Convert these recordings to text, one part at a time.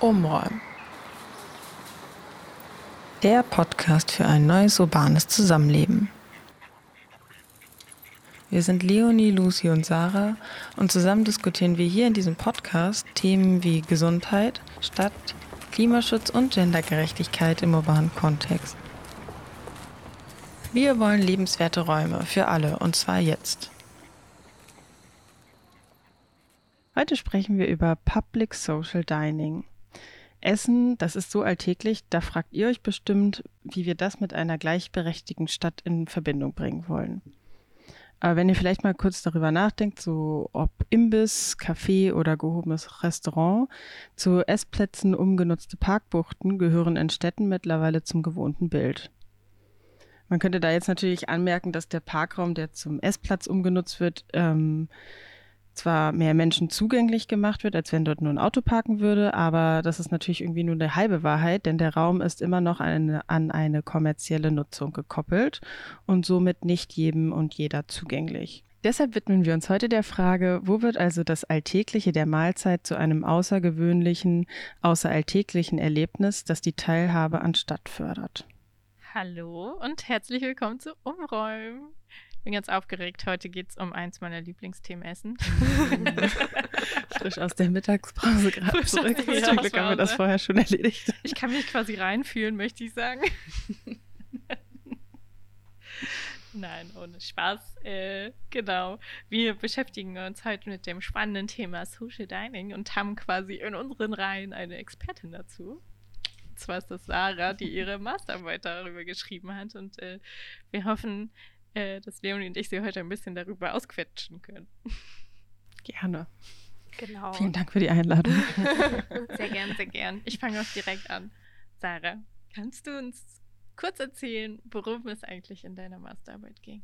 Umräumen. Der Podcast für ein neues urbanes Zusammenleben. Wir sind Leonie, Lucy und Sarah und zusammen diskutieren wir hier in diesem Podcast Themen wie Gesundheit, Stadt, Klimaschutz und Gendergerechtigkeit im urbanen Kontext. Wir wollen lebenswerte Räume für alle und zwar jetzt. Heute sprechen wir über Public Social Dining. Essen, das ist so alltäglich, da fragt ihr euch bestimmt, wie wir das mit einer gleichberechtigten Stadt in Verbindung bringen wollen. Aber wenn ihr vielleicht mal kurz darüber nachdenkt, so ob Imbiss, Café oder gehobenes Restaurant, zu Essplätzen umgenutzte Parkbuchten gehören in Städten mittlerweile zum gewohnten Bild. Man könnte da jetzt natürlich anmerken, dass der Parkraum, der zum Essplatz umgenutzt wird, ähm, zwar mehr Menschen zugänglich gemacht wird, als wenn dort nur ein Auto parken würde, aber das ist natürlich irgendwie nur eine halbe Wahrheit, denn der Raum ist immer noch eine, an eine kommerzielle Nutzung gekoppelt und somit nicht jedem und jeder zugänglich. Deshalb widmen wir uns heute der Frage, wo wird also das Alltägliche der Mahlzeit zu einem außergewöhnlichen, außeralltäglichen Erlebnis, das die Teilhabe an Stadt fördert. Hallo und herzlich willkommen zu Umräumen bin ganz aufgeregt. Heute geht es um eins meiner Lieblingsthemen Essen. Frisch aus der Mittagspause gerade zurück. Zum Glück haben wir das vorher schon erledigt. Ich kann mich quasi reinfühlen, möchte ich sagen. Nein, ohne Spaß. Äh, genau. Wir beschäftigen uns heute mit dem spannenden Thema Social Dining und haben quasi in unseren Reihen eine Expertin dazu. Und zwar ist das Sarah, die ihre Masterarbeit darüber geschrieben hat. Und äh, wir hoffen, äh, dass Leonie und ich sie heute ein bisschen darüber ausquetschen können. Gerne. Genau. Vielen Dank für die Einladung. sehr gern, sehr gern. Ich fange auch direkt an. Sarah, kannst du uns kurz erzählen, worum es eigentlich in deiner Masterarbeit ging?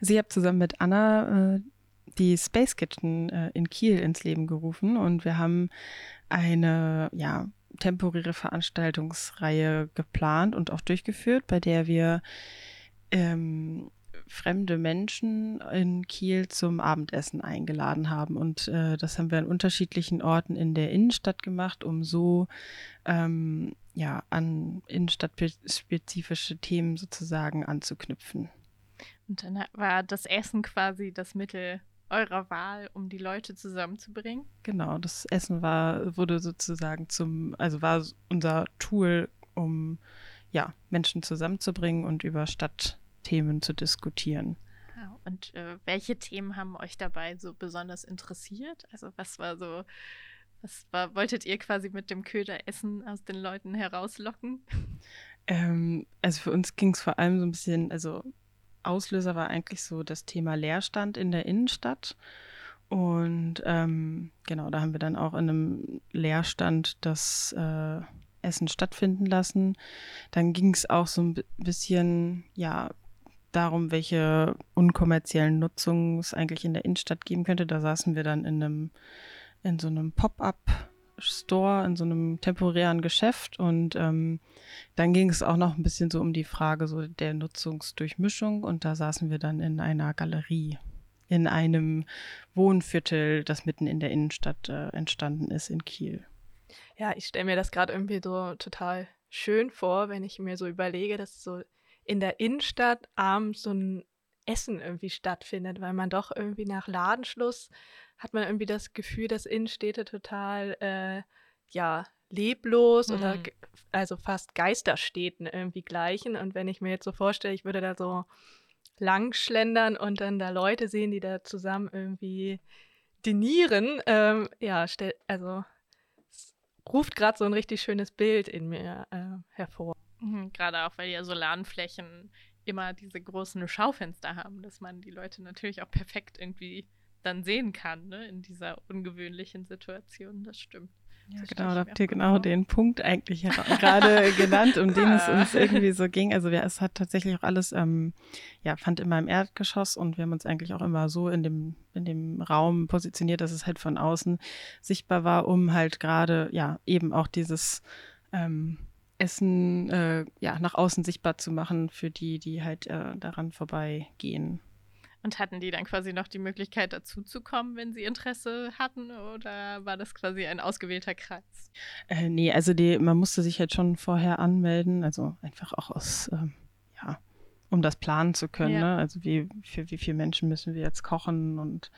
Sie hat zusammen mit Anna äh, die Space Kitchen äh, in Kiel ins Leben gerufen und wir haben eine ja, temporäre Veranstaltungsreihe geplant und auch durchgeführt, bei der wir ähm, fremde Menschen in Kiel zum Abendessen eingeladen haben. Und äh, das haben wir an unterschiedlichen Orten in der Innenstadt gemacht, um so ähm, ja, an innenstadtspezifische Themen sozusagen anzuknüpfen. Und dann war das Essen quasi das Mittel eurer Wahl, um die Leute zusammenzubringen? Genau, das Essen war, wurde sozusagen zum, also war unser Tool, um ja, Menschen zusammenzubringen und über Stadtthemen zu diskutieren. Und äh, welche Themen haben euch dabei so besonders interessiert? Also was war so, was war, wolltet ihr quasi mit dem Köder Essen aus den Leuten herauslocken? Ähm, also für uns ging es vor allem so ein bisschen, also Auslöser war eigentlich so das Thema Leerstand in der Innenstadt. Und ähm, genau, da haben wir dann auch in einem Leerstand das äh, Essen stattfinden lassen. Dann ging es auch so ein bisschen, ja, darum, welche unkommerziellen Nutzungen es eigentlich in der Innenstadt geben könnte. Da saßen wir dann in einem, in so einem Pop-up Store, in so einem temporären Geschäft. Und ähm, dann ging es auch noch ein bisschen so um die Frage so der Nutzungsdurchmischung. Und da saßen wir dann in einer Galerie, in einem Wohnviertel, das mitten in der Innenstadt äh, entstanden ist in Kiel. Ja, ich stelle mir das gerade irgendwie so total schön vor, wenn ich mir so überlege, dass so in der Innenstadt abends so ein Essen irgendwie stattfindet, weil man doch irgendwie nach Ladenschluss hat man irgendwie das Gefühl, dass Innenstädte total, äh, ja, leblos mhm. oder also fast Geisterstädten irgendwie gleichen. Und wenn ich mir jetzt so vorstelle, ich würde da so langschlendern und dann da Leute sehen, die da zusammen irgendwie dinieren, ähm, ja, stell, also ruft gerade so ein richtig schönes Bild in mir äh, hervor. Mhm, gerade auch, weil ja so Ladenflächen immer diese großen Schaufenster haben, dass man die Leute natürlich auch perfekt irgendwie dann sehen kann, ne, in dieser ungewöhnlichen Situation. Das stimmt. Ja, das genau, da habt ihr genau den Punkt eigentlich gerade genannt, um den es uns irgendwie so ging. Also wir, es hat tatsächlich auch alles, ähm, ja, fand immer im Erdgeschoss und wir haben uns eigentlich auch immer so in dem, in dem Raum positioniert, dass es halt von außen sichtbar war, um halt gerade, ja, eben auch dieses ähm, Essen, äh, ja, nach außen sichtbar zu machen für die, die halt äh, daran vorbeigehen. Und hatten die dann quasi noch die Möglichkeit dazuzukommen, wenn sie Interesse hatten? Oder war das quasi ein ausgewählter Kreis? Äh, nee, also die, man musste sich halt schon vorher anmelden, also einfach auch aus, ähm, ja, um das planen zu können. Ja. Ne? Also wie, für wie viele Menschen müssen wir jetzt kochen und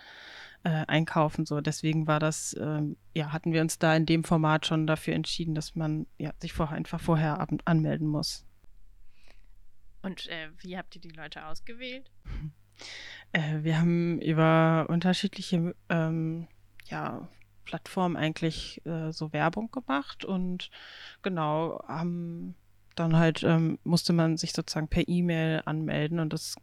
äh, einkaufen. So, deswegen war das, äh, ja, hatten wir uns da in dem Format schon dafür entschieden, dass man ja, sich vorher einfach vorher anmelden muss. Und äh, wie habt ihr die Leute ausgewählt? Äh, wir haben über unterschiedliche ähm, ja, Plattformen eigentlich äh, so Werbung gemacht und genau haben dann halt ähm, musste man sich sozusagen per E-Mail anmelden und es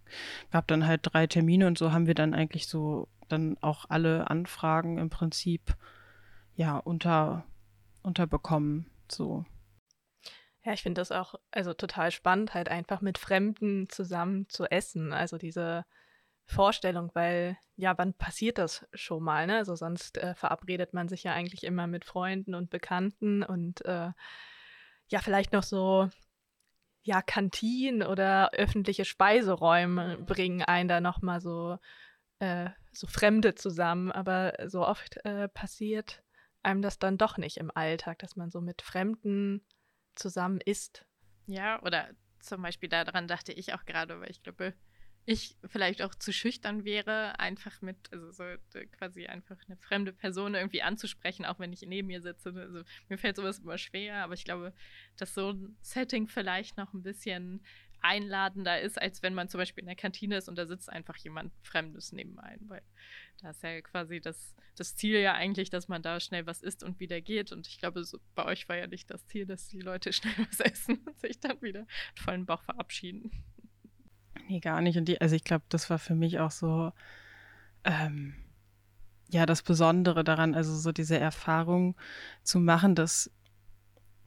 gab dann halt drei Termine und so haben wir dann eigentlich so dann auch alle Anfragen im Prinzip ja unter unterbekommen so. Ja, ich finde das auch also total spannend, halt einfach mit Fremden zusammen zu essen. Also diese Vorstellung, weil ja, wann passiert das schon mal? Ne? Also sonst äh, verabredet man sich ja eigentlich immer mit Freunden und Bekannten und äh, ja, vielleicht noch so ja, Kantinen oder öffentliche Speiseräume bringen einen da nochmal so, äh, so Fremde zusammen. Aber so oft äh, passiert einem das dann doch nicht im Alltag, dass man so mit Fremden zusammen isst. Ja, oder zum Beispiel daran dachte ich auch gerade, weil ich glaube, ich vielleicht auch zu schüchtern wäre, einfach mit, also so quasi einfach eine fremde Person irgendwie anzusprechen, auch wenn ich neben mir sitze. Also mir fällt sowas immer schwer, aber ich glaube, dass so ein Setting vielleicht noch ein bisschen einladender ist, als wenn man zum Beispiel in der Kantine ist und da sitzt einfach jemand Fremdes nebenein, weil da ist ja quasi das, das Ziel ja eigentlich, dass man da schnell was isst und wieder geht. Und ich glaube, so, bei euch war ja nicht das Ziel, dass die Leute schnell was essen und sich dann wieder vollen Bauch verabschieden. Nee, gar nicht. Und die, also ich glaube, das war für mich auch so, ähm, ja, das Besondere daran, also so diese Erfahrung zu machen, dass,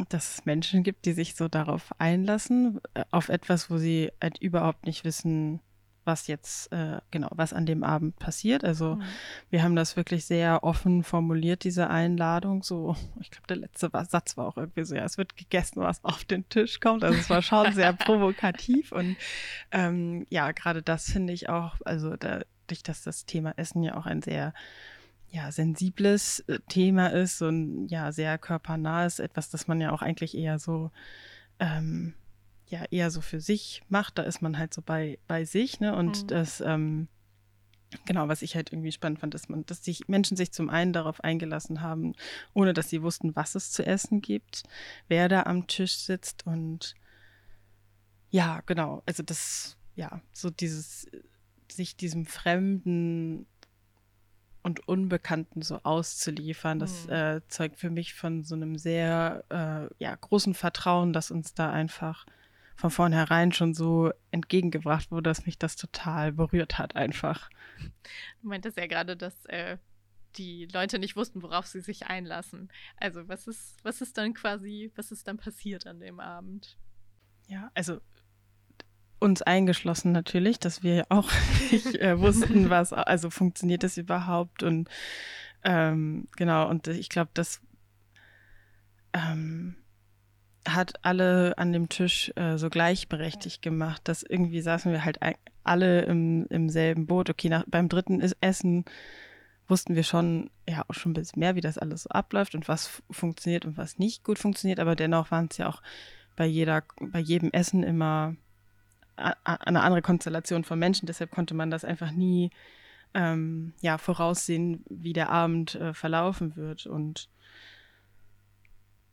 dass es Menschen gibt, die sich so darauf einlassen, äh, auf etwas, wo sie halt überhaupt nicht wissen, was jetzt äh, genau, was an dem Abend passiert. Also mhm. wir haben das wirklich sehr offen formuliert, diese Einladung. So, ich glaube, der letzte Satz war auch irgendwie so, ja, es wird gegessen, was auf den Tisch kommt. Also es war schon sehr provokativ und ähm, ja, gerade das finde ich auch, also dadurch, dass das Thema Essen ja auch ein sehr ja, sensibles äh, Thema ist und ja, sehr körpernahes, etwas, das man ja auch eigentlich eher so ähm, ja eher so für sich macht, da ist man halt so bei, bei sich, ne? Und mhm. das, ähm, genau, was ich halt irgendwie spannend fand, dass man, dass sich Menschen sich zum einen darauf eingelassen haben, ohne dass sie wussten, was es zu essen gibt, wer da am Tisch sitzt und ja, genau, also das, ja, so dieses, sich diesem Fremden und Unbekannten so auszuliefern, das mhm. äh, zeugt für mich von so einem sehr äh, ja, großen Vertrauen, dass uns da einfach von vornherein schon so entgegengebracht wurde, dass mich das total berührt hat einfach. Du meintest ja gerade, dass äh, die Leute nicht wussten, worauf sie sich einlassen. Also was ist, was ist dann quasi, was ist dann passiert an dem Abend? Ja, also uns eingeschlossen natürlich, dass wir auch nicht äh, wussten, was, also funktioniert das überhaupt und ähm, genau, und ich glaube, das ähm, hat alle an dem Tisch äh, so gleichberechtigt gemacht, dass irgendwie saßen wir halt alle im, im selben Boot. Okay, nach, beim dritten Essen wussten wir schon, ja, auch schon ein bisschen mehr, wie das alles so abläuft und was funktioniert und was nicht gut funktioniert, aber dennoch waren es ja auch bei jeder, bei jedem Essen immer eine andere Konstellation von Menschen, deshalb konnte man das einfach nie ähm, ja, voraussehen, wie der Abend äh, verlaufen wird. Und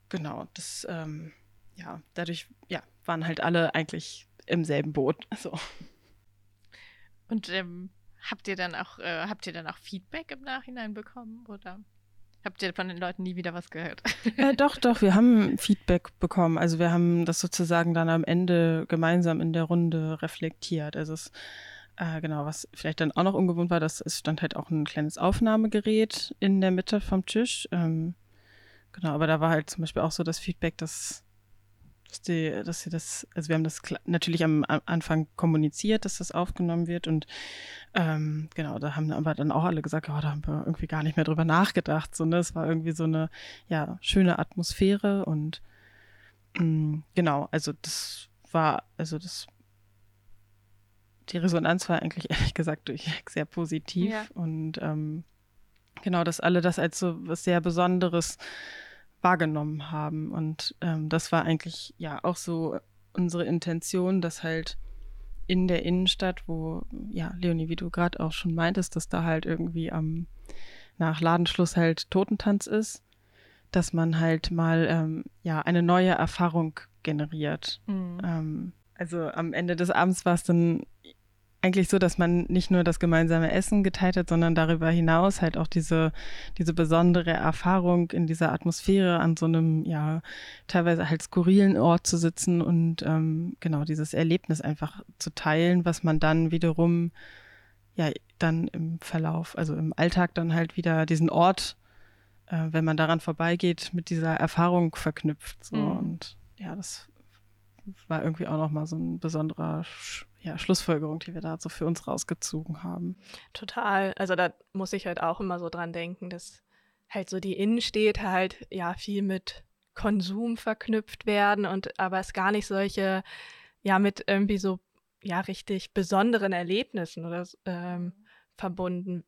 genau, das ähm, ja, dadurch ja, waren halt alle eigentlich im selben Boot. So. Und ähm, habt ihr dann auch, äh, habt ihr dann auch Feedback im Nachhinein bekommen oder habt ihr von den Leuten nie wieder was gehört? Äh, doch, doch, wir haben Feedback bekommen. Also wir haben das sozusagen dann am Ende gemeinsam in der Runde reflektiert. Also es äh, genau, was vielleicht dann auch noch ungewohnt war, dass es stand halt auch ein kleines Aufnahmegerät in der Mitte vom Tisch. Ähm, genau, aber da war halt zum Beispiel auch so das Feedback, dass dass, die, dass sie das, also wir haben das natürlich am, Anfang kommuniziert, dass das aufgenommen wird und ähm, genau, da haben aber dann auch alle gesagt, oh, da haben wir irgendwie gar nicht mehr drüber nachgedacht. So, ne? Es war irgendwie so eine ja, schöne Atmosphäre und mh, mm, genau, also das war, also das die Resonanz war eigentlich ehrlich gesagt durchweg sehr positiv Ja. und ähm, genau, dass alle das als so was sehr Besonderes wahrgenommen haben und ähm, das war eigentlich ja auch so unsere Intention, dass halt in der Innenstadt, wo ja Leonie, wie du gerade auch schon meintest, dass da halt irgendwie am nach Ladenschluss halt Totentanz ist, dass man halt mal ähm, ja eine neue Erfahrung generiert. Mhm. Ähm, also am Ende des Abends war es dann eigentlich so, dass man nicht nur das gemeinsame Essen geteilt hat, sondern darüber hinaus halt auch diese, diese besondere Erfahrung in dieser Atmosphäre an so einem, ja, teilweise halt skurrilen Ort zu sitzen und ähm, genau dieses Erlebnis einfach zu teilen, was man dann wiederum ja dann im Verlauf, also im Alltag dann halt wieder diesen Ort, äh, wenn man daran vorbeigeht, mit dieser Erfahrung verknüpft. So. Mhm. Und ja, das war irgendwie auch nochmal so ein besonderer Sch ja, Schlussfolgerung, die wir da so für uns rausgezogen haben. Total. Also da muss ich halt auch immer so dran denken, dass halt so die Innenstädte halt ja viel mit Konsum verknüpft werden und aber es gar nicht solche, ja, mit irgendwie so, ja, richtig besonderen Erlebnissen oder ähm, verbunden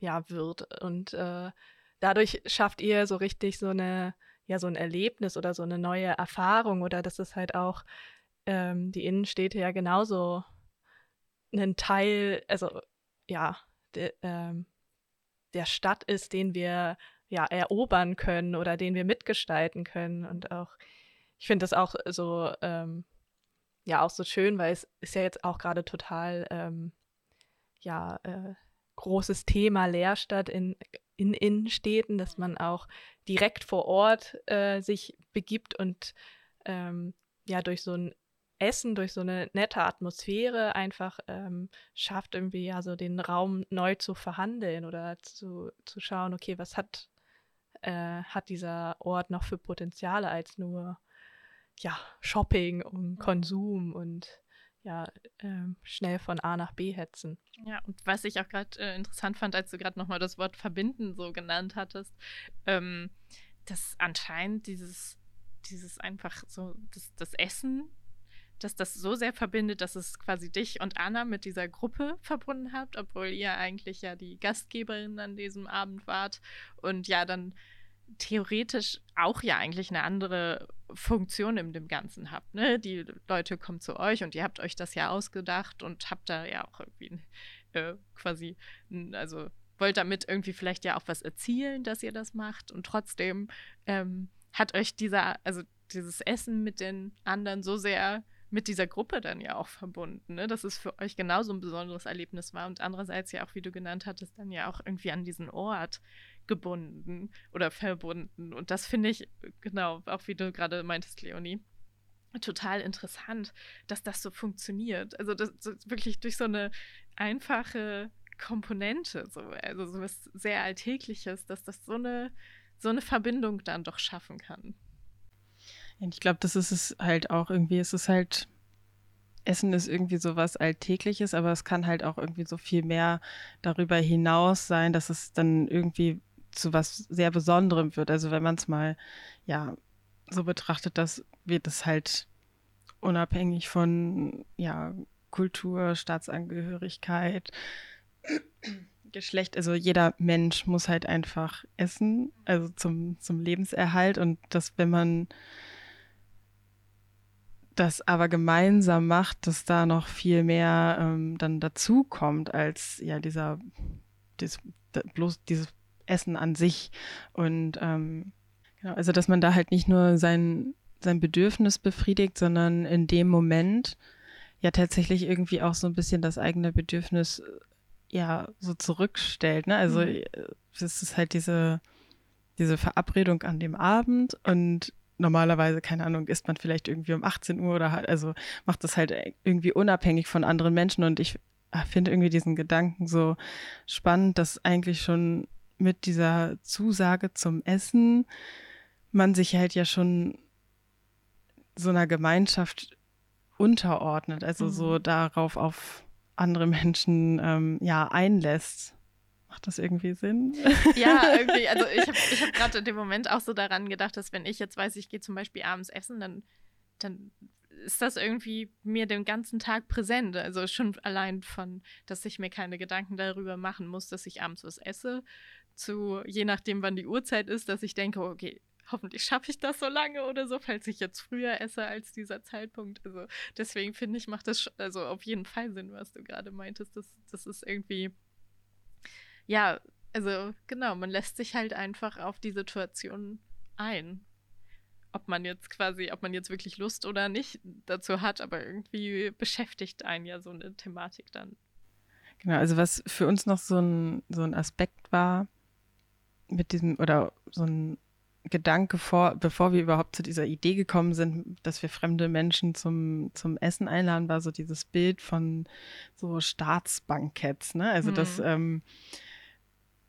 ja, wird. Und äh, dadurch schafft ihr so richtig so eine, ja, so ein Erlebnis oder so eine neue Erfahrung oder dass es halt auch ähm, die Innenstädte ja genauso ein Teil, also ja, de, ähm, der Stadt ist, den wir ja erobern können oder den wir mitgestalten können. Und auch, ich finde das auch so, ähm, ja, auch so schön, weil es ist ja jetzt auch gerade total, ähm, ja, äh, großes Thema Leerstadt in, in Innenstädten, dass man auch direkt vor Ort äh, sich begibt und ähm, ja durch so ein Essen, durch so eine nette Atmosphäre einfach ähm, schafft, irgendwie ja so den Raum neu zu verhandeln oder zu, zu schauen, okay, was hat, äh, hat dieser Ort noch für Potenziale als nur ja, Shopping und Konsum und ja, ähm, schnell von A nach B hetzen. Ja, und was ich auch gerade äh, interessant fand, als du gerade nochmal das Wort verbinden so genannt hattest, ähm, dass anscheinend dieses, dieses einfach so, das, das Essen, dass das so sehr verbindet, dass es quasi dich und Anna mit dieser Gruppe verbunden habt, obwohl ihr eigentlich ja die Gastgeberin an diesem Abend wart und ja dann theoretisch auch ja eigentlich eine andere Funktion in dem Ganzen habt. Ne? Die Leute kommen zu euch und ihr habt euch das ja ausgedacht und habt da ja auch irgendwie äh, quasi, also wollt damit irgendwie vielleicht ja auch was erzielen, dass ihr das macht und trotzdem ähm, hat euch dieser, also dieses Essen mit den anderen so sehr mit dieser Gruppe dann ja auch verbunden, ne? dass es für euch genauso ein besonderes Erlebnis war und andererseits ja auch, wie du genannt hattest, dann ja auch irgendwie an diesen Ort gebunden oder verbunden. Und das finde ich, genau, auch wie du gerade meintest, Leonie, total interessant, dass das so funktioniert. Also das, das wirklich durch so eine einfache Komponente, so, also so was sehr Alltägliches, dass das so eine, so eine Verbindung dann doch schaffen kann. Ich glaube, das ist es halt auch irgendwie, es ist halt, Essen ist irgendwie so was Alltägliches, aber es kann halt auch irgendwie so viel mehr darüber hinaus sein, dass es dann irgendwie zu was sehr Besonderem wird. Also wenn man es mal, ja, so betrachtet, dass wird es halt unabhängig von, ja, Kultur, Staatsangehörigkeit, Geschlecht, also jeder Mensch muss halt einfach essen, also zum, zum Lebenserhalt und dass wenn man das aber gemeinsam macht, dass da noch viel mehr ähm, dann dazu kommt als ja dieser dies, da, bloß dieses Essen an sich und ähm, genau, also dass man da halt nicht nur sein sein Bedürfnis befriedigt, sondern in dem Moment ja tatsächlich irgendwie auch so ein bisschen das eigene Bedürfnis äh, ja so zurückstellt. Ne? Also Mhm. äh, es ist halt diese diese Verabredung an dem Abend und normalerweise, keine Ahnung, isst man vielleicht irgendwie um 18 Uhr oder halt, also macht das halt irgendwie unabhängig von anderen Menschen und ich finde irgendwie diesen Gedanken so spannend, dass eigentlich schon mit dieser Zusage zum Essen man sich halt ja schon so einer Gemeinschaft unterordnet, also Mhm. so darauf auf andere Menschen ähm, ja einlässt. Macht das irgendwie Sinn? Ja, irgendwie, also ich habe ich hab gerade in dem Moment auch so daran gedacht, dass wenn ich jetzt weiß, ich gehe zum Beispiel abends essen, dann, dann ist das irgendwie mir den ganzen Tag präsent. Also schon allein von, dass ich mir keine Gedanken darüber machen muss, dass ich abends was esse, zu je nachdem, wann die Uhrzeit ist, dass ich denke, okay, hoffentlich schaffe ich das so lange oder so, falls ich jetzt früher esse als dieser Zeitpunkt. Also deswegen finde ich, macht das also auf jeden Fall Sinn, was du gerade meintest. Das, das ist irgendwie, ja, also genau, man lässt sich halt einfach auf die Situation ein. Ob man jetzt quasi, ob man jetzt wirklich Lust oder nicht dazu hat, aber irgendwie beschäftigt einen ja so eine Thematik dann. Genau, also was für uns noch so ein, so ein Aspekt war mit diesem, oder so ein Gedanke vor, bevor wir überhaupt zu dieser Idee gekommen sind, dass wir fremde Menschen zum, zum Essen einladen, war so dieses Bild von so Staatsbanketts, ne? Also, mhm. dass ähm,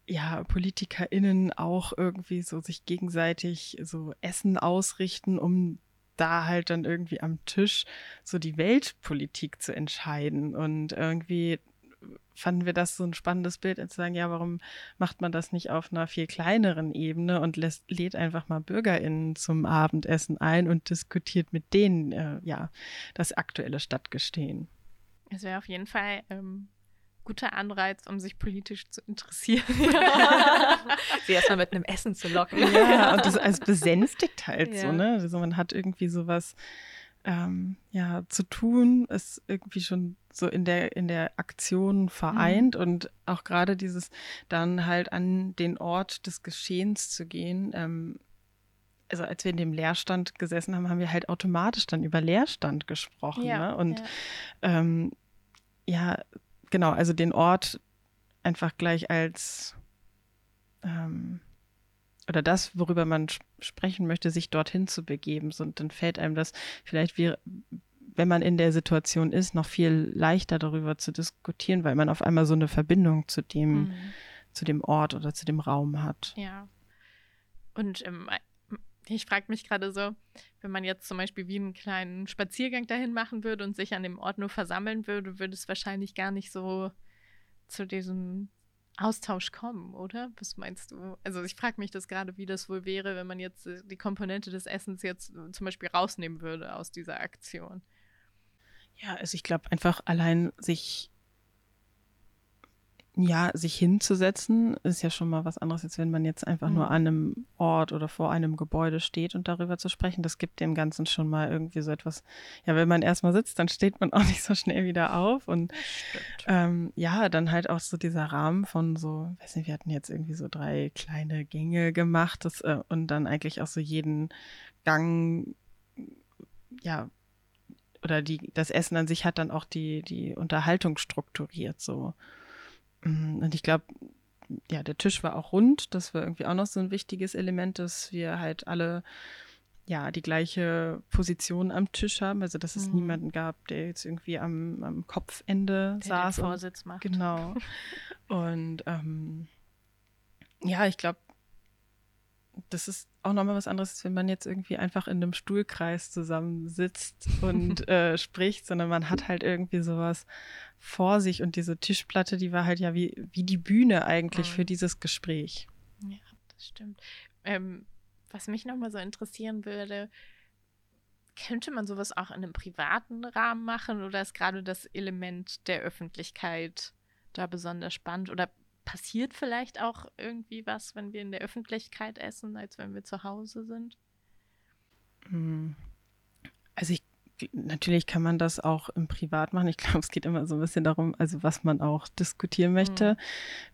ja, PolitikerInnen auch irgendwie so sich gegenseitig so Essen ausrichten, um da halt dann irgendwie am Tisch so die Weltpolitik zu entscheiden. Und irgendwie fanden wir das so ein spannendes Bild, zu sagen, ja, warum macht man das nicht auf einer viel kleineren Ebene und lässt, lädt einfach mal BürgerInnen zum Abendessen ein und diskutiert mit denen, äh, ja, das aktuelle Stadtgestehen. Es wäre auf jeden Fall ähm, guter Anreiz, um sich politisch zu interessieren. Sie erstmal mit einem Essen zu locken. Ja, und das als besänftigt halt ja. so, ne? Also man hat irgendwie sowas ähm, ja, zu tun, ist irgendwie schon so in der, in der Aktion vereint mhm. und auch gerade dieses dann halt an den Ort des Geschehens zu gehen. Ähm, also als wir in dem Leerstand gesessen haben, haben wir halt automatisch dann über Leerstand gesprochen. Ja, ne? Und ja. Ähm, ja, genau, also den Ort einfach gleich als ähm, oder das, worüber man sprechen möchte, sich dorthin zu begeben. Und dann fällt einem das vielleicht, wie, wenn man in der Situation ist, noch viel leichter darüber zu diskutieren, weil man auf einmal so eine Verbindung zu dem, mhm. zu dem Ort oder zu dem Raum hat. Ja. Und ähm, ich frage mich gerade so, wenn man jetzt zum Beispiel wie einen kleinen Spaziergang dahin machen würde und sich an dem Ort nur versammeln würde, würde es wahrscheinlich gar nicht so zu diesem Austausch kommen, oder? Was meinst du? Also ich frage mich das gerade, wie das wohl wäre, wenn man jetzt äh, die Komponente des Essens jetzt äh, zum Beispiel rausnehmen würde aus dieser Aktion. Ja, also ich glaube einfach allein sich ja, sich hinzusetzen, ist ja schon mal was anderes, als wenn man jetzt einfach mhm. nur an einem Ort oder vor einem Gebäude steht und darüber zu sprechen. Das gibt dem Ganzen schon mal irgendwie so etwas. Ja, wenn man erstmal sitzt, dann steht man auch nicht so schnell wieder auf. Und ähm, ja, dann halt auch so dieser Rahmen von so, weiß nicht, wir hatten jetzt irgendwie so drei kleine Gänge gemacht das, äh, und dann eigentlich auch so jeden Gang, ja, oder die, das Essen an sich hat dann auch die, die Unterhaltung strukturiert so. Mm, und ich glaube, ja, der Tisch war auch rund. Das war irgendwie auch noch so ein wichtiges Element, dass wir halt alle ja die gleiche Position am Tisch haben. Also dass es mhm. niemanden gab, der jetzt irgendwie am, am Kopfende der saß. Den Vorsitz und, macht. Genau. und ähm, ja, ich glaube, das ist auch nochmal was anderes, als wenn man jetzt irgendwie einfach in einem Stuhlkreis zusammensitzt und äh, spricht, sondern man hat halt irgendwie sowas vor sich und diese Tischplatte, die war halt ja wie, wie die Bühne eigentlich mhm. für dieses Gespräch. Ja, das stimmt. Ähm, was mich nochmal so interessieren würde, könnte man sowas auch in einem privaten Rahmen machen oder ist gerade das Element der Öffentlichkeit da besonders spannend? Oder passiert vielleicht auch irgendwie was, wenn wir in der Öffentlichkeit essen, als wenn wir zu Hause sind? Hm. Also ich natürlich kann man das auch im Privat machen. Ich glaube, es geht immer so ein bisschen darum, also was man auch diskutieren möchte. Mhm.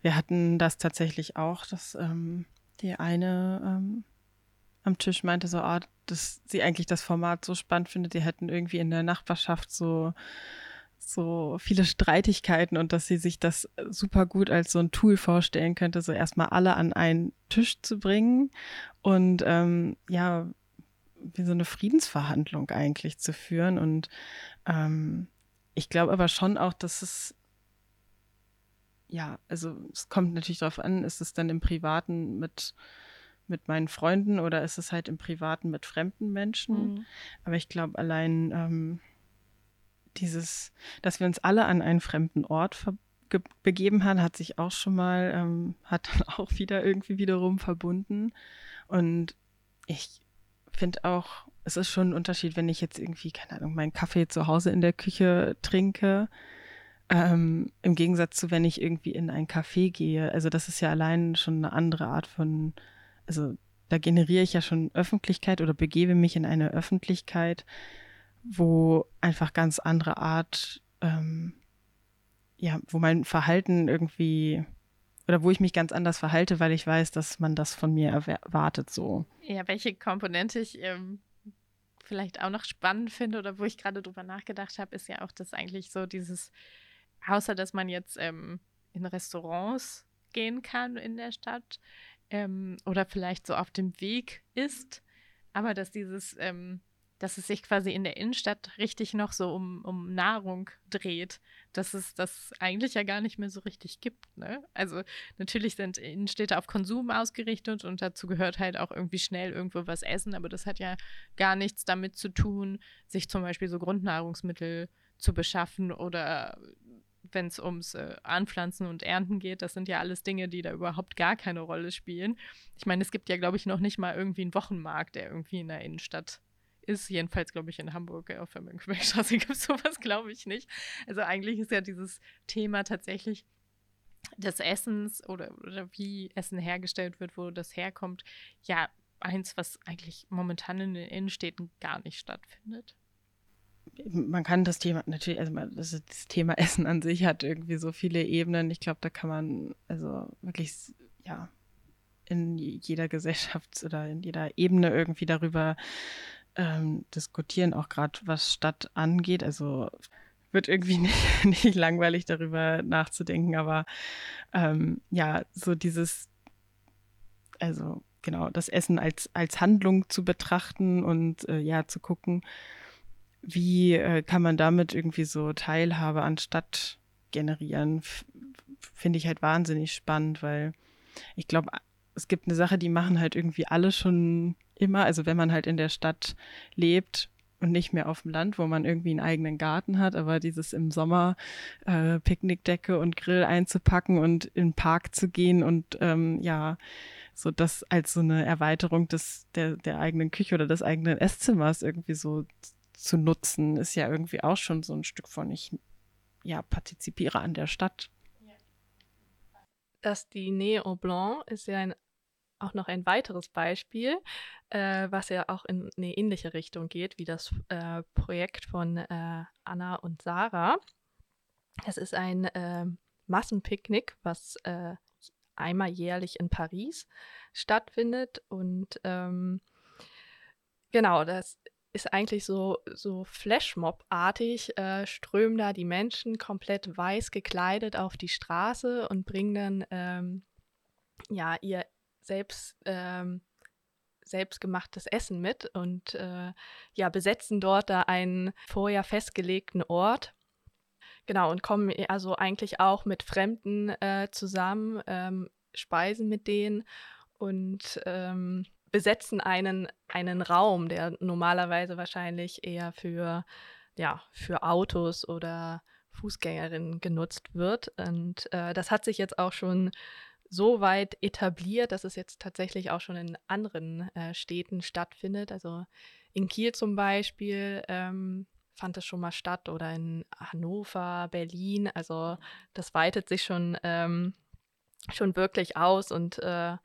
Wir hatten das tatsächlich auch, dass ähm, die eine ähm, am Tisch meinte so, ah, dass sie eigentlich das Format so spannend findet. Sie hätten irgendwie in der Nachbarschaft so so viele Streitigkeiten und dass sie sich das super gut als so ein Tool vorstellen könnte, so erstmal alle an einen Tisch zu bringen und ähm, ja, wie so eine Friedensverhandlung eigentlich zu führen. Und ähm, ich glaube aber schon auch, dass es ja, also es kommt natürlich darauf an, ist es dann im Privaten mit, mit meinen Freunden oder ist es halt im Privaten mit fremden Menschen? Mhm. Aber ich glaube, allein ähm, dieses, dass wir uns alle an einen fremden Ort begeben haben, hat sich auch schon mal, ähm, hat dann auch wieder irgendwie wiederum verbunden. Und ich finde auch, es ist schon ein Unterschied, wenn ich jetzt irgendwie, keine Ahnung, meinen Kaffee zu Hause in der Küche trinke. Ähm, Im Gegensatz zu, wenn ich irgendwie in ein Café gehe. Also das ist ja allein schon eine andere Art von, also da generiere ich ja schon Öffentlichkeit oder begebe mich in eine Öffentlichkeit, wo einfach ganz andere Art, ähm, ja, wo mein Verhalten irgendwie oder wo ich mich ganz anders verhalte, weil ich weiß, dass man das von mir erwartet so. Ja, welche Komponente ich ähm, vielleicht auch noch spannend finde oder wo ich gerade drüber nachgedacht habe, ist ja auch, dass eigentlich so dieses, außer dass man jetzt ähm, in Restaurants gehen kann in der Stadt ähm, oder vielleicht so auf dem Weg ist, aber dass dieses ähm, dass es sich quasi in der Innenstadt richtig noch so um, um Nahrung dreht, dass es das eigentlich ja gar nicht mehr so richtig gibt. Ne? Also natürlich sind Innenstädte auf Konsum ausgerichtet und dazu gehört halt auch irgendwie schnell irgendwo was essen, aber das hat ja gar nichts damit zu tun, sich zum Beispiel so Grundnahrungsmittel zu beschaffen oder wenn es ums äh, Anpflanzen und Ernten geht, das sind ja alles Dinge, die da überhaupt gar keine Rolle spielen. Ich meine, es gibt ja, glaube ich, noch nicht mal irgendwie einen Wochenmarkt, der irgendwie in der Innenstadt ist. Jedenfalls, glaube ich, in Hamburg auf der Mönckebergstraße gibt es sowas, glaube ich, nicht. Also eigentlich ist ja dieses Thema tatsächlich des Essens oder, oder wie Essen hergestellt wird, wo das herkommt, ja eins, was eigentlich momentan in den Innenstädten gar nicht stattfindet. Man kann das Thema natürlich, also das, das Thema Essen an sich hat irgendwie so viele Ebenen. Ich glaube, da kann man also wirklich ja in jeder Gesellschaft oder in jeder Ebene irgendwie darüber ähm, diskutieren, auch gerade was Stadt angeht. Also wird irgendwie nicht, nicht langweilig darüber nachzudenken, aber ähm, ja, so dieses, also genau, das Essen als, als Handlung zu betrachten und äh, ja, zu gucken, wie äh, kann man damit irgendwie so Teilhabe an Stadt generieren, finde ich halt wahnsinnig spannend, weil ich glaube, es gibt eine Sache, die machen halt irgendwie alle schon immer. Also wenn man halt in der Stadt lebt und nicht mehr auf dem Land, wo man irgendwie einen eigenen Garten hat, aber dieses im Sommer äh, Picknickdecke und Grill einzupacken und in den Park zu gehen und ähm, ja, so das als so eine Erweiterung des, der, der eigenen Küche oder des eigenen Esszimmers irgendwie so zu nutzen, ist ja irgendwie auch schon so ein Stück von ich ja partizipiere an der Stadt. Das Dîner au Blanc ist ja ein auch noch ein weiteres Beispiel, äh, was ja auch in eine ähnliche Richtung geht wie das äh, Projekt von äh, Anna und Sarah. Es ist ein äh, Massenpicknick, was äh, einmal jährlich in Paris stattfindet. Und ähm, genau, das ist eigentlich so, so Flashmob-artig, äh, strömen da die Menschen komplett weiß gekleidet auf die Straße und bringen dann ähm, ja ihr selbst, ähm, selbstgemachtes Essen mit und äh, ja, besetzen dort da einen vorher festgelegten Ort. Genau, und kommen also eigentlich auch mit Fremden äh, zusammen, ähm, speisen mit denen und ähm, besetzen einen, einen Raum, der normalerweise wahrscheinlich eher für, ja, für Autos oder Fußgängerinnen genutzt wird. Und äh, das hat sich jetzt auch schon so weit etabliert, dass es jetzt tatsächlich auch schon in anderen äh, Städten stattfindet. Also in Kiel zum Beispiel ähm, fand es schon mal statt oder in Hannover, Berlin. Also das weitet sich schon, ähm, schon wirklich aus und äh,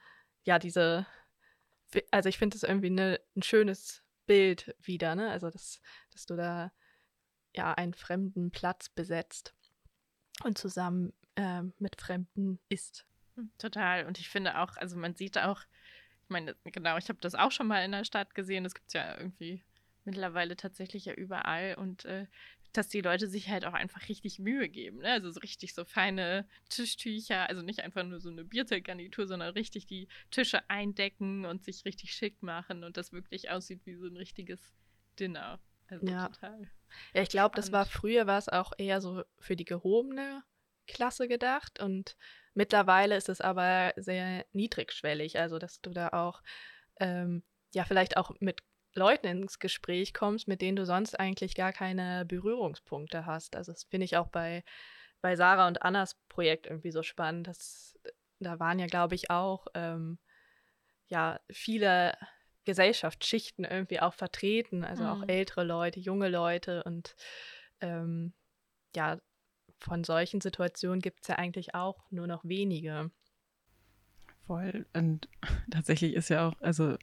ja, diese, also ich finde es irgendwie ne, ein schönes Bild wieder, ne? Also dass, dass du da ja einen fremden Platz besetzt und zusammen äh, mit Fremden isst. Total. Und ich finde auch, also man sieht auch, ich meine, genau, ich habe das auch schon mal in der Stadt gesehen. Das gibt es ja irgendwie mittlerweile tatsächlich ja überall. Und äh, dass die Leute sich halt auch einfach richtig Mühe geben. Ne? Also so richtig so feine Tischtücher, also nicht einfach nur so eine Bierzeltgarnitur, sondern richtig die Tische eindecken und sich richtig schick machen und das wirklich aussieht wie so ein richtiges Dinner. Also ja. total. Ja, ich glaube, das war früher war es auch eher so für die gehobene Klasse gedacht und Mittlerweile ist es aber sehr niedrigschwellig, also dass du da auch, ähm, ja, vielleicht auch mit Leuten ins Gespräch kommst, mit denen du sonst eigentlich gar keine Berührungspunkte hast. Also das finde ich auch bei, bei Sarah und Annas Projekt irgendwie so spannend. Dass, da waren ja, glaube ich, auch ähm, ja, viele Gesellschaftsschichten irgendwie auch vertreten, also mhm. auch ältere Leute, junge Leute und ähm, ja, von solchen Situationen gibt es ja eigentlich auch nur noch wenige. Voll. Und tatsächlich ist ja auch, also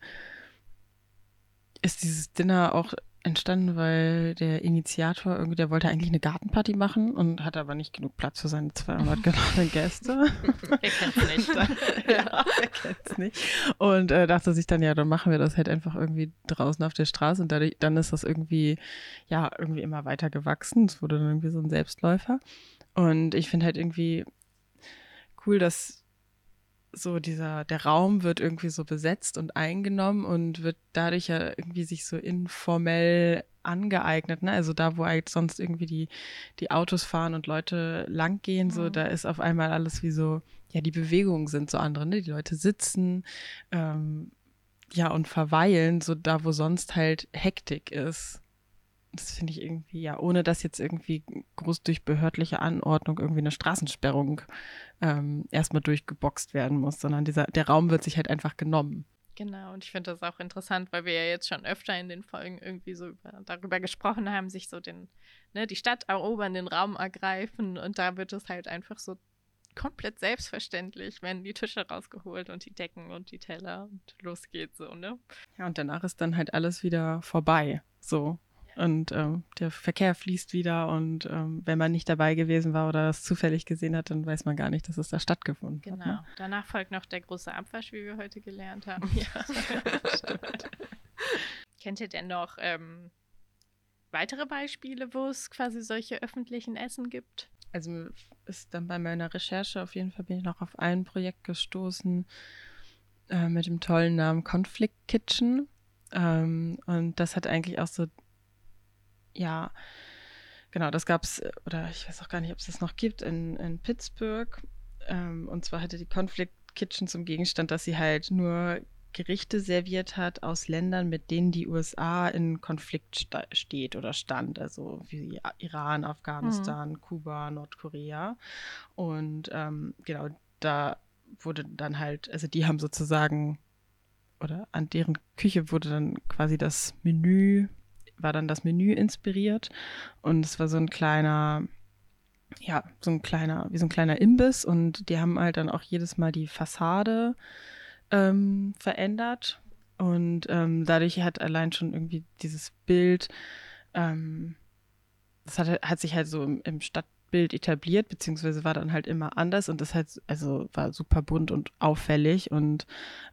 ist dieses Dinner auch entstanden, weil der Initiator irgendwie, der wollte eigentlich eine Gartenparty machen und hatte aber nicht genug Platz für seine 200 geladenen Gäste. wer kennt's nicht? ja, wer kennt's nicht? Und äh, dachte sich dann, ja, dann machen wir das halt einfach irgendwie draußen auf der Straße und dadurch, dann ist das irgendwie, ja, irgendwie immer weiter gewachsen. Es wurde dann irgendwie so ein Selbstläufer. Und ich finde halt irgendwie cool, dass so dieser, der Raum wird irgendwie so besetzt und eingenommen und wird dadurch ja irgendwie sich so informell angeeignet. Ne? Also da, wo halt sonst irgendwie die, die Autos fahren und Leute langgehen, so, mhm. da ist auf einmal alles wie so, ja, die Bewegungen sind so andere, ne? Die Leute sitzen, ähm, ja, und verweilen, so da, wo sonst halt Hektik ist das finde ich irgendwie, ja, ohne dass jetzt irgendwie groß durch behördliche Anordnung irgendwie eine Straßensperrung ähm, erstmal durchgeboxt werden muss, sondern dieser, der Raum wird sich halt einfach genommen. Genau, und ich finde das auch interessant, weil wir ja jetzt schon öfter in den Folgen irgendwie so über, darüber gesprochen haben, sich so den, ne, die Stadt erobern, den Raum ergreifen und da wird es halt einfach so komplett selbstverständlich, werden die Tische rausgeholt und die Decken und die Teller und los geht's so, ne? Ja, und danach ist dann halt alles wieder vorbei. So und ähm, der Verkehr fließt wieder und ähm, wenn man nicht dabei gewesen war oder das zufällig gesehen hat, dann weiß man gar nicht, dass es da stattgefunden genau. hat. Genau. Ne? Danach folgt noch der große Abwasch, wie wir heute gelernt haben. Ja, stimmt. Kennt ihr denn noch ähm, weitere Beispiele, wo es quasi solche öffentlichen Essen gibt? Also ist dann bei meiner Recherche auf jeden Fall bin ich noch auf ein Projekt gestoßen äh, mit dem tollen Namen Conflict Kitchen. Ähm, und das hat eigentlich auch so ja, genau, das gab es, oder ich weiß auch gar nicht, ob es das noch gibt, in, in Pittsburgh. Ähm, und zwar hatte die Conflict Kitchen zum Gegenstand, dass sie halt nur Gerichte serviert hat aus Ländern, mit denen die USA in Konflikt steht oder stand, also wie Iran, Afghanistan, mhm. Kuba, Nordkorea. Und ähm, genau, da wurde dann halt, also die haben sozusagen, oder an deren Küche wurde dann quasi das Menü war dann das Menü inspiriert. Und es war so ein kleiner, ja, so ein kleiner, wie so ein kleiner Imbiss. Und die haben halt dann auch jedes Mal die Fassade ähm, verändert. Und ähm, dadurch hat allein schon irgendwie dieses Bild, ähm, das hat, hat sich halt so im, im Stadtbild etabliert, beziehungsweise war dann halt immer anders. Und das halt, also war super bunt und auffällig. Und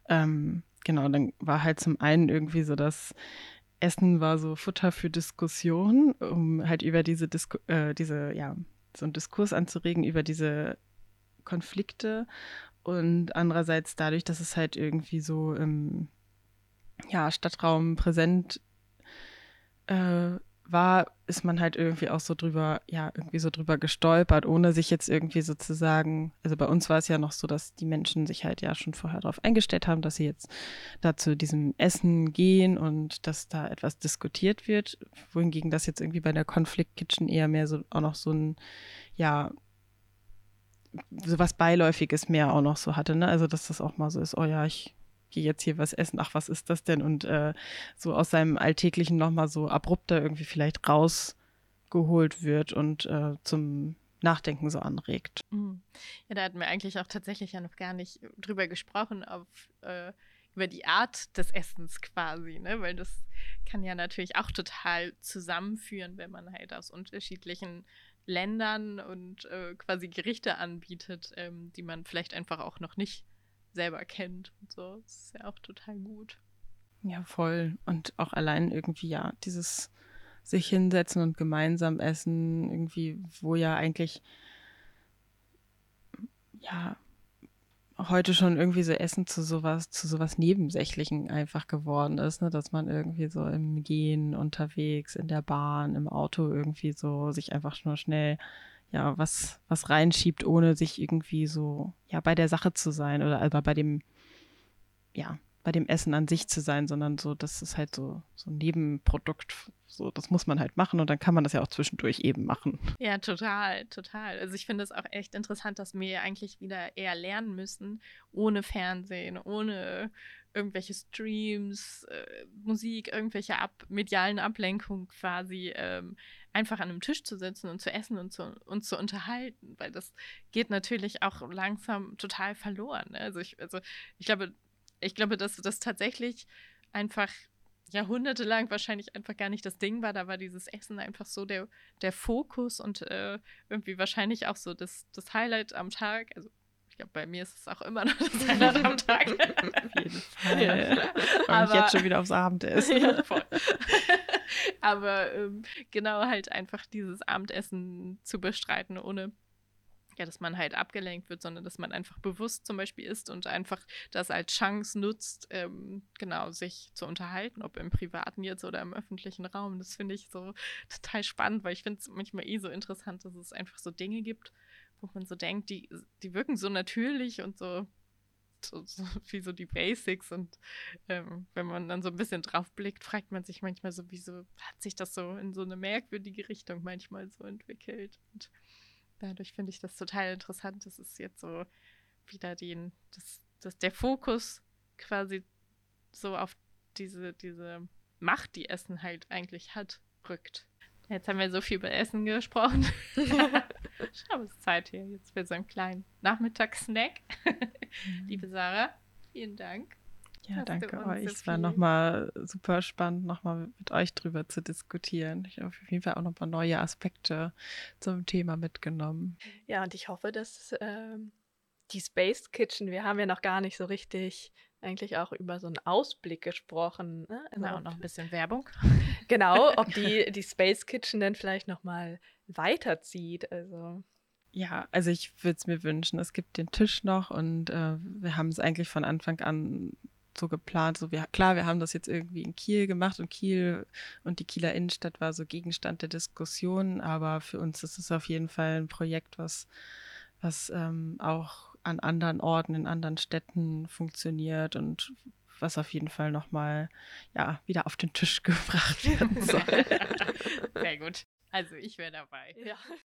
ähm, genau, dann war halt zum einen irgendwie so das Essen war so Futter für Diskussion, um halt über diese, Disku äh, diese, ja, so einen Diskurs anzuregen über diese Konflikte. Und andererseits dadurch, dass es halt irgendwie so im ja, Stadtraum präsent äh, war, ist man halt irgendwie auch so drüber, ja, irgendwie so drüber gestolpert, ohne sich jetzt irgendwie sozusagen, also bei uns war es ja noch so, dass die Menschen sich halt ja schon vorher darauf eingestellt haben, dass sie jetzt da zu diesem Essen gehen und dass da etwas diskutiert wird, wohingegen das jetzt irgendwie bei der Conflict Kitchen eher mehr so auch noch so ein, ja, so was Beiläufiges mehr auch noch so hatte, ne? Also dass das auch mal so ist, oh ja, ich gehe jetzt hier was essen, ach, was ist das denn? Und äh, so aus seinem Alltäglichen nochmal so abrupter irgendwie vielleicht rausgeholt wird und äh, zum Nachdenken so anregt. Mhm. Ja, da hatten wir eigentlich auch tatsächlich ja noch gar nicht drüber gesprochen, auf, äh, über die Art des Essens quasi, ne? Weil das kann ja natürlich auch total zusammenführen, wenn man halt aus unterschiedlichen Ländern und äh, quasi Gerichte anbietet, ähm, die man vielleicht einfach auch noch nicht selber kennt und so. Das ist ja auch total gut. Ja, voll. Und auch allein irgendwie, ja, dieses sich hinsetzen und gemeinsam essen, irgendwie, wo ja eigentlich, ja, heute schon irgendwie so Essen zu sowas, zu sowas Nebensächlichen einfach geworden ist, ne? dass man irgendwie so im Gehen unterwegs, in der Bahn, im Auto irgendwie so sich einfach nur schnell ja, was, was reinschiebt, ohne sich irgendwie so, ja, bei der Sache zu sein oder aber bei dem, ja, bei dem Essen an sich zu sein, sondern so, das ist halt so, so ein Nebenprodukt. So, das muss man halt machen und dann kann man das ja auch zwischendurch eben machen. Ja, total, total. Also ich finde es auch echt interessant, dass wir eigentlich wieder eher lernen müssen, ohne Fernsehen, ohne irgendwelche Streams, äh, Musik, irgendwelche ab medialen Ablenkungen quasi ähm, einfach an einem Tisch zu sitzen und zu essen und zu, uns zu unterhalten, weil das geht natürlich auch langsam total verloren. Ne? Also ich, also ich glaube, ich glaube, dass das tatsächlich einfach jahrhundertelang wahrscheinlich einfach gar nicht das Ding war. Da war dieses Essen einfach so der, der Fokus und äh, irgendwie wahrscheinlich auch so das, das Highlight am Tag. Also ich glaube, bei mir ist es auch immer noch das Highlight am Tag. Auf jeden Fall. Ja. Aber ich jetzt schon wieder aufs Abendessen. ja. Aber ähm, genau halt einfach dieses Abendessen zu bestreiten, ohne ja, dass man halt abgelenkt wird, sondern dass man einfach bewusst zum Beispiel ist und einfach das als Chance nutzt, ähm, genau, sich zu unterhalten, ob im privaten jetzt oder im öffentlichen Raum. Das finde ich so total spannend, weil ich finde es manchmal eh so interessant, dass es einfach so Dinge gibt, wo man so denkt, die, die wirken so natürlich und so, so, so wie so die Basics. Und ähm, wenn man dann so ein bisschen drauf blickt, fragt man sich manchmal so, wieso hat sich das so in so eine merkwürdige Richtung manchmal so entwickelt. Und dadurch finde ich das total interessant, dass es jetzt so wieder den, dass, dass der Fokus quasi so auf diese, diese Macht, die Essen halt eigentlich hat, rückt. Jetzt haben wir so viel über Essen gesprochen. Schau, es ist Zeit hier jetzt für so einen kleinen Nachmittagssnack. Mhm. Liebe Sarah, vielen Dank. Ja, danke euch. Es war nochmal super spannend, nochmal mit euch drüber zu diskutieren. Ich habe auf jeden Fall auch nochmal neue Aspekte zum Thema mitgenommen. Ja, und ich hoffe, dass ähm, die Space Kitchen, wir haben ja noch gar nicht so richtig eigentlich auch über so einen Ausblick gesprochen. Ne? Also genau, noch ein bisschen Werbung. Genau, ob die, die Space Kitchen dann vielleicht nochmal weiterzieht. Also ja, also ich würde es mir wünschen. Es gibt den Tisch noch und äh, wir haben es eigentlich von Anfang an so geplant. So, wir, klar, wir haben das jetzt irgendwie in Kiel gemacht und Kiel und die Kieler Innenstadt war so Gegenstand der Diskussion, aber für uns ist es auf jeden Fall ein Projekt, was, was ähm, auch an anderen Orten, in anderen Städten funktioniert und was auf jeden Fall nochmal ja, wieder auf den Tisch gebracht werden soll. Sehr gut. Also ich wäre dabei. Ja.